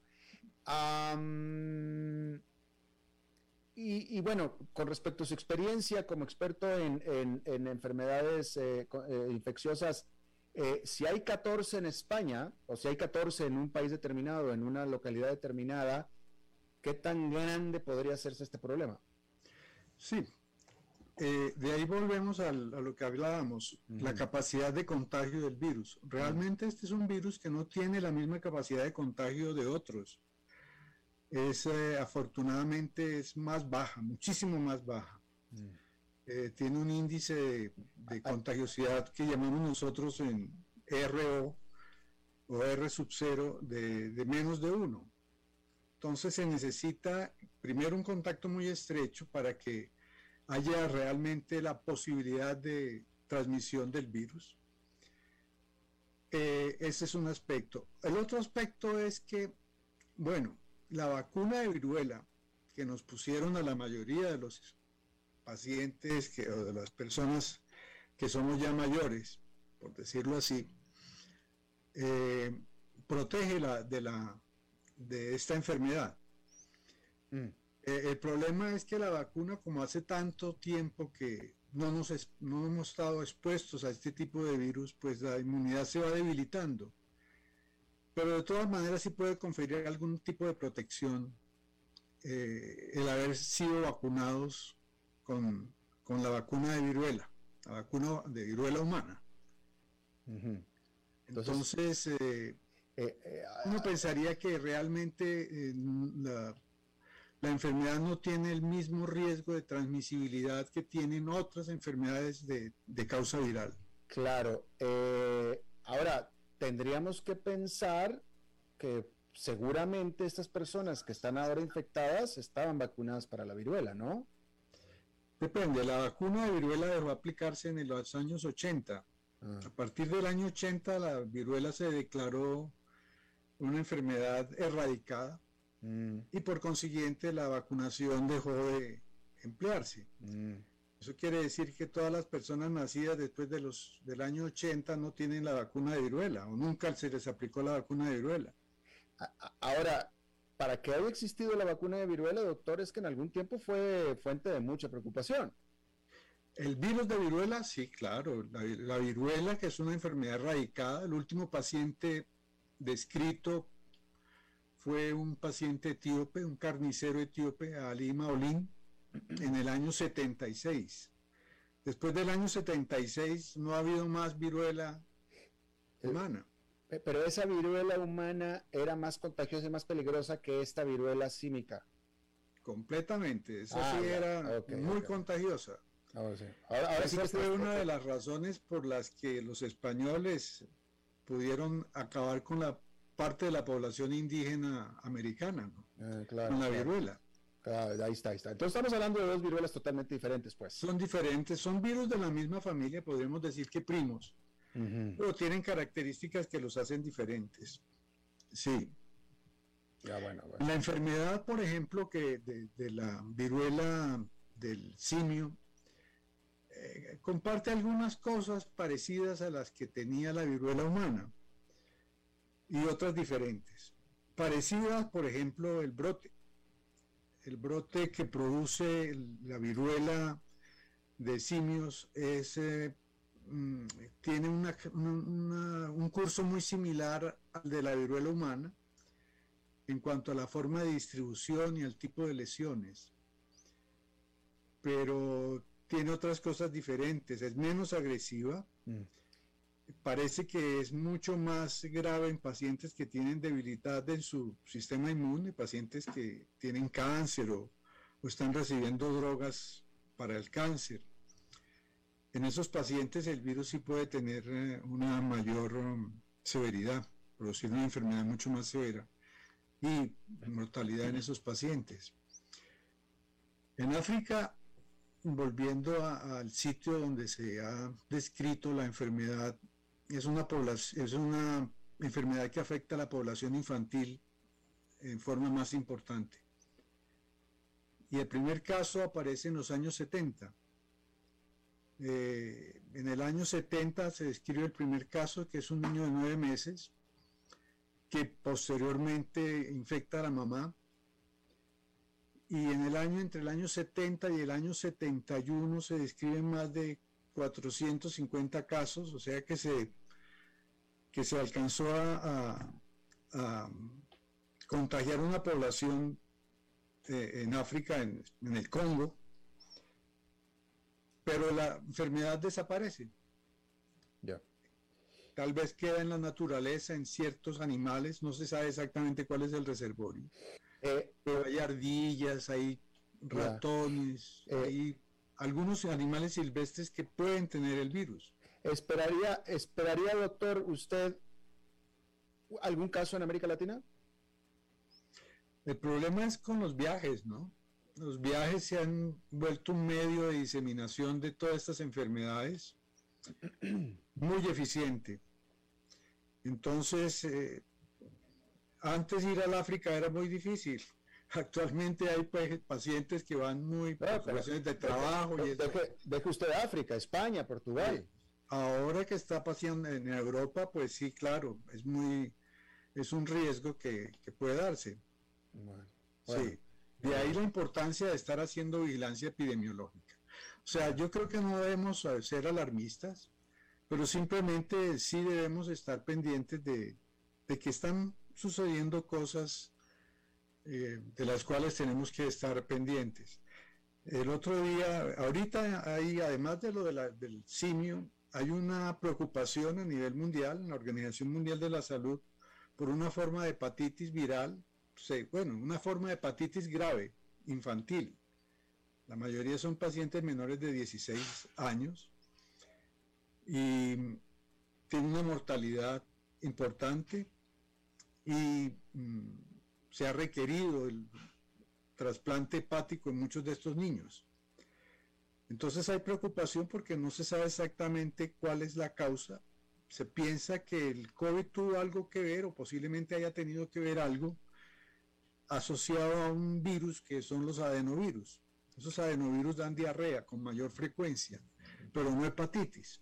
y, bueno, con respecto a su experiencia como experto en, enfermedades eh, eh, infecciosas, eh, si hay 14 en España, o si hay 14 en un país determinado, en una localidad determinada, ¿qué tan grande podría hacerse este problema? Sí, eh, de ahí volvemos a lo que hablábamos, la capacidad de contagio del virus. Realmente este es un virus que no tiene la misma capacidad de contagio de otros. Es eh, afortunadamente es más baja, muchísimo más baja. Eh, tiene un índice de, de, contagiosidad que llamamos nosotros en RO o R sub 0 de, de menos de 1. Entonces se necesita primero un contacto muy estrecho para que haya realmente la posibilidad de transmisión del virus. Eh, ese es un aspecto. El otro aspecto es que, bueno, la vacuna de viruela que nos pusieron a la mayoría de los pacientes que, o de las personas que somos ya mayores, por decirlo así, eh, protege de la de esta enfermedad. Mm. Eh, el problema es que la vacuna, como hace tanto tiempo que no, nos no hemos estado expuestos a este tipo de virus, pues la inmunidad se va debilitando. Pero de todas maneras sí puede conferir algún tipo de protección eh, el haber sido vacunados con, la vacuna de viruela, la vacuna de viruela humana. Entonces, eh, eh, uno pensaría que realmente eh, la, enfermedad no tiene el mismo riesgo de transmisibilidad que tienen otras enfermedades de, causa viral. Claro. ahora, tendríamos que pensar que seguramente estas personas que están ahora infectadas estaban vacunadas para la viruela, ¿no? Depende, la vacuna de viruela dejó aplicarse en los años 80. Ah. A partir del año 80 la viruela se declaró una enfermedad erradicada mm. y por consiguiente la vacunación dejó de emplearse. Mm. Eso quiere decir que todas las personas nacidas después de los, del año 80 no tienen la vacuna de viruela o nunca se les aplicó la vacuna de viruela. Ahora, para que haya existido la vacuna de viruela, doctor, es que en algún tiempo fue fuente de mucha preocupación. El virus de viruela, sí, claro. La, la, viruela, que es una enfermedad erradicada, el último paciente descrito fue un paciente etíope, un carnicero etíope, Ali Maolín, en el año 76. Después del año 76 no ha habido más viruela humana. Pero esa viruela humana era más contagiosa y más peligrosa que esta viruela símica. Completamente, esa ah, sí era muy contagiosa. Ah, ahora, sí fue una de las razones por las que los españoles pudieron acabar con la parte de la población indígena americana, eh, con la viruela. ahí está, ahí está. Entonces estamos hablando de dos viruelas totalmente diferentes, pues. Son diferentes, son virus de la misma familia, podríamos decir que primos, pero tienen características que los hacen diferentes. Sí. Ya, bueno, La enfermedad, por ejemplo, que de, la viruela del simio, eh, comparte algunas cosas parecidas a las que tenía la viruela humana y otras diferentes. Parecidas, por ejemplo, el brote. El brote que produce la viruela de simios es, eh, mm, tiene un curso muy similar al de la viruela humana en cuanto a la forma de distribución y al tipo de lesiones. Pero tiene otras cosas diferentes, es menos agresiva, mm. Parece que es mucho más grave en pacientes que tienen debilidad en su sistema inmune, pacientes que tienen cáncer o, están recibiendo drogas para el cáncer. En esos pacientes el virus sí puede tener eh, una mayor um, severidad, producir una enfermedad mucho más severa y mortalidad en esos pacientes. En África volviendo al sitio donde se ha descrito la enfermedad, es una, es una enfermedad que afecta a la población infantil en forma más importante. Y el primer caso aparece en los años 70. Eh, en el año 70 se describe el primer caso, que es un niño de nueve meses, que posteriormente infecta a la mamá. Y en el año, entre el año 70 y el año 71 se describen más de 450 casos, o sea que se, que se alcanzó a, a contagiar una población eh, en África, en, el Congo, pero la enfermedad desaparece. Ya. Tal vez queda en la naturaleza, en ciertos animales, no se sabe exactamente cuál es el reservorio. Eh, pero hay ardillas, hay ratones, eh, hay algunos animales silvestres que pueden tener el virus. Esperaría, esperaría, doctor, usted algún caso en América Latina? El problema es con los viajes, ¿no? Los viajes se han vuelto un medio de diseminación de todas estas enfermedades muy eficiente. Entonces, eh, antes ir al África era muy difícil. Actualmente hay pues, pacientes que van muy por de trabajo. y deje, usted África, España, Portugal. Ahora que está pasando en Europa, pues sí, claro, es muy, es un riesgo que puede darse. Sí, de ahí la importancia de estar haciendo vigilancia epidemiológica. O sea, yo creo que no debemos ser alarmistas, pero simplemente sí debemos estar pendientes de, que están sucediendo cosas eh, de las cuales tenemos que estar pendientes. El otro día, ahorita hay, además de lo del simio, hay una preocupación a nivel mundial, en la Organización Mundial de la Salud, por una forma de hepatitis viral bueno, una forma de hepatitis grave, infantil. La mayoría son pacientes menores de 16 años y tiene una mortalidad importante y mm, se ha requerido el trasplante hepático en muchos de estos niños. Entonces hay preocupación porque no se sabe exactamente cuál es la causa. Se piensa que el COVID tuvo algo que ver o posiblemente haya tenido que ver algo asociado a un virus que son los adenovirus. Esos adenovirus dan diarrea con mayor frecuencia, pero no hepatitis.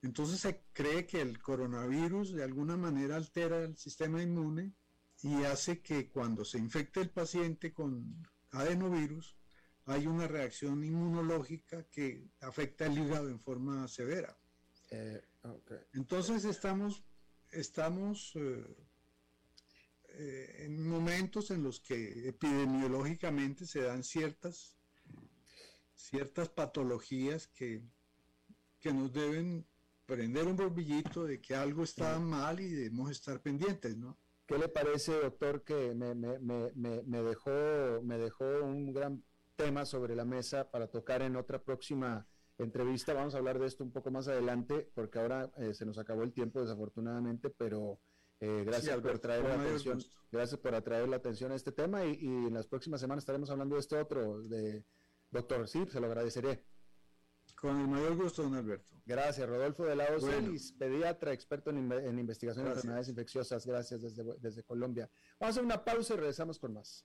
Entonces se cree que el coronavirus de alguna manera altera el sistema inmune y hace que cuando se infecte el paciente con adenovirus hay una reacción inmunológica que afecta el hígado en forma severa. Eh, Entonces estamos, estamos eh, eh, en momentos en los que epidemiológicamente se dan ciertas, ciertas patologías que, que nos deben prender un borbillito de que algo está mal y debemos estar pendientes, ¿no? ¿Qué le parece, doctor, que me, me, me, me, dejó, me dejó un gran tema sobre la mesa para tocar en otra próxima entrevista? Vamos a hablar de esto un poco más adelante, porque ahora eh, se nos acabó el tiempo, desafortunadamente, pero eh, gracias por traer la atención, gracias por atraer la atención a este tema y, en las próximas semanas estaremos hablando de este otro, de doctor, sí, se lo agradeceré. Con el mayor gusto, don Alberto. Gracias, Rodolfo de la pediatra, experto en, investigación de enfermedades infecciosas. Gracias desde, desde Colombia. Vamos a hacer una pausa y regresamos con más.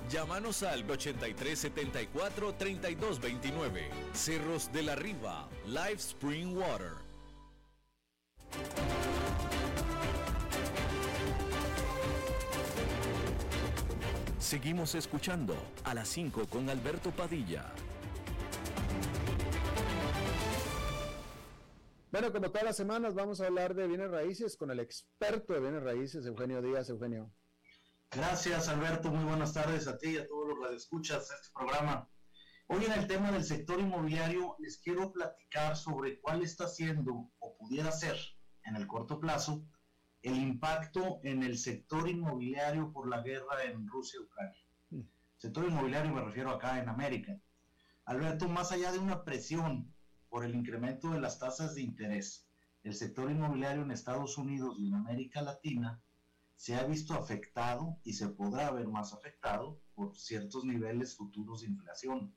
Llámanos al 8374 3229. Cerros de la Riva, Live Spring Water. Seguimos escuchando a las 5 con Alberto Padilla. Bueno, como todas las semanas, vamos a hablar de bienes raíces con el experto de bienes raíces, Eugenio Díaz. Eugenio. Gracias, Alberto. Muy buenas tardes a ti y a todos los que escuchas este programa. Hoy en el tema del sector inmobiliario les quiero platicar sobre cuál está siendo o pudiera ser en el corto plazo el impacto en el sector inmobiliario por la guerra en Rusia y Ucrania. Sector inmobiliario me refiero acá en América. Alberto, más allá de una presión por el incremento de las tasas de interés, el sector inmobiliario en Estados Unidos y en América Latina se ha visto afectado y se podrá ver más afectado por ciertos niveles futuros de inflación.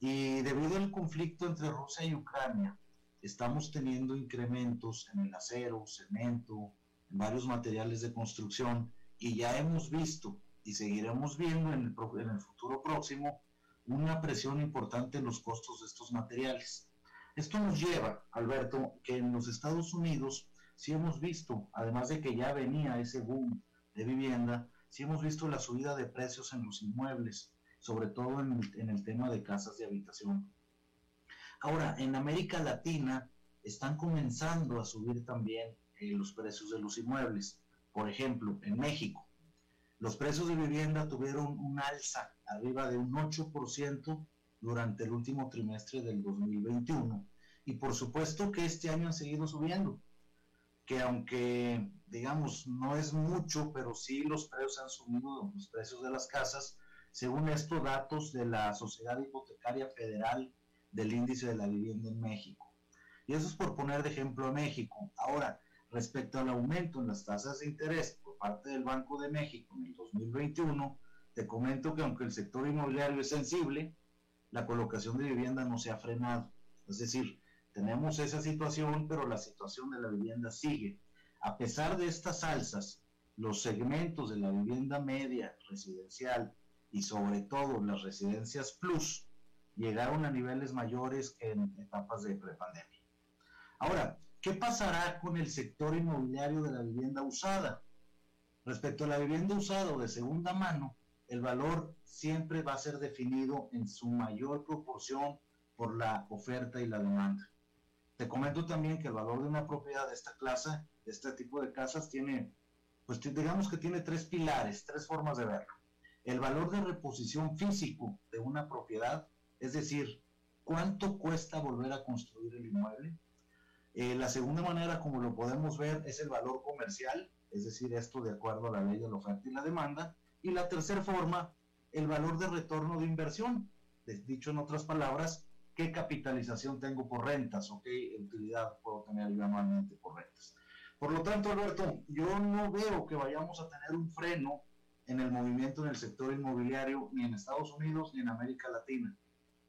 Y debido al conflicto entre Rusia y Ucrania, estamos teniendo incrementos en el acero, cemento, en varios materiales de construcción y ya hemos visto y seguiremos viendo en el, en el futuro próximo una presión importante en los costos de estos materiales. Esto nos lleva, Alberto, que en los Estados Unidos sí hemos visto, además de que ya venía ese boom de vivienda, sí hemos visto la subida de precios en los inmuebles, sobre todo en el, tema de casas de habitación. Ahora, en América Latina están comenzando a subir también eh, los precios de los inmuebles. Por ejemplo, en México, los precios de vivienda tuvieron un alza arriba de un 8% durante el último trimestre del 2021. Y por supuesto que este año han seguido subiendo, que aunque digamos no es mucho, pero sí los precios han subido, los precios de las casas, según estos datos de la Sociedad Hipotecaria Federal del Índice de la Vivienda en México. Y eso es por poner de ejemplo a México. Ahora, respecto al aumento en las tasas de interés por parte del Banco de México en el 2021, te comento que aunque el sector inmobiliario es sensible, la colocación de vivienda no se ha frenado. Es decir, tenemos esa situación, pero la situación de la vivienda sigue. A pesar de estas alzas, los segmentos de la vivienda media residencial y sobre todo las residencias plus llegaron a niveles mayores que en etapas de prepandemia. Ahora, ¿qué pasará con el sector inmobiliario de la vivienda usada? Respecto a la vivienda usada o de segunda mano, el valor siempre va a ser definido en su mayor proporción por la oferta y la demanda. Te comento también que el valor de una propiedad de esta clase, de este tipo de casas, tiene, pues digamos que tiene tres pilares, tres formas de verlo. El valor de reposición físico de una propiedad, es decir, cuánto cuesta volver a construir el inmueble. Eh, la segunda manera, como lo podemos ver, es el valor comercial, es decir, esto de acuerdo a la ley de la oferta y la demanda. Y la tercera forma, el valor de retorno de inversión. Dicho en otras palabras, qué capitalización tengo por rentas o qué utilidad puedo tener yo anualmente por rentas. Por lo tanto, Alberto, yo no veo que vayamos a tener un freno en el movimiento en el sector inmobiliario ni en Estados Unidos ni en América Latina.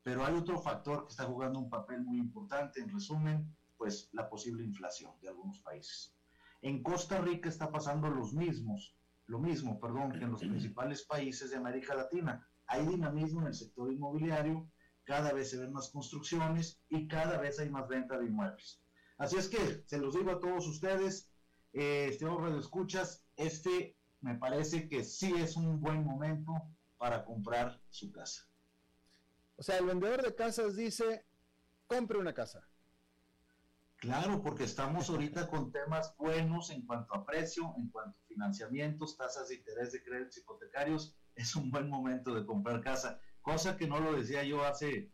Pero hay otro factor que está jugando un papel muy importante, en resumen, pues la posible inflación de algunos países. En Costa Rica está pasando los mismos lo mismo, perdón, que en los principales países de América Latina. Hay dinamismo en el sector inmobiliario, cada vez se ven más construcciones y cada vez hay más venta de inmuebles. Así es que se los digo a todos ustedes, eh, estimados escuchas, este me parece que sí es un buen momento para comprar su casa. O sea, el vendedor de casas dice, compre una casa. Claro, porque estamos ahorita con temas buenos en cuanto a precio, en cuanto a financiamientos, tasas de interés de créditos hipotecarios. Es un buen momento de comprar casa, cosa que no lo decía yo hace,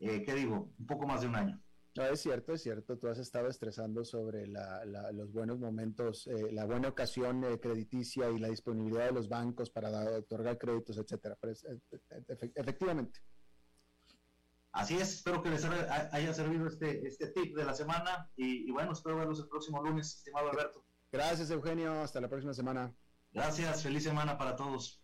eh, ¿qué digo? Un poco más de un año. No, es cierto, es cierto. Tú has estado estresando sobre los buenos momentos, eh, la buena ocasión eh, crediticia y la disponibilidad de los bancos para otorgar créditos, etcétera. efectivamente. Así es, espero que les haya servido este, este tip de la semana y, bueno, espero verlos el próximo lunes, estimado Alberto. Gracias, Eugenio. Hasta la próxima semana. Gracias, feliz semana para todos.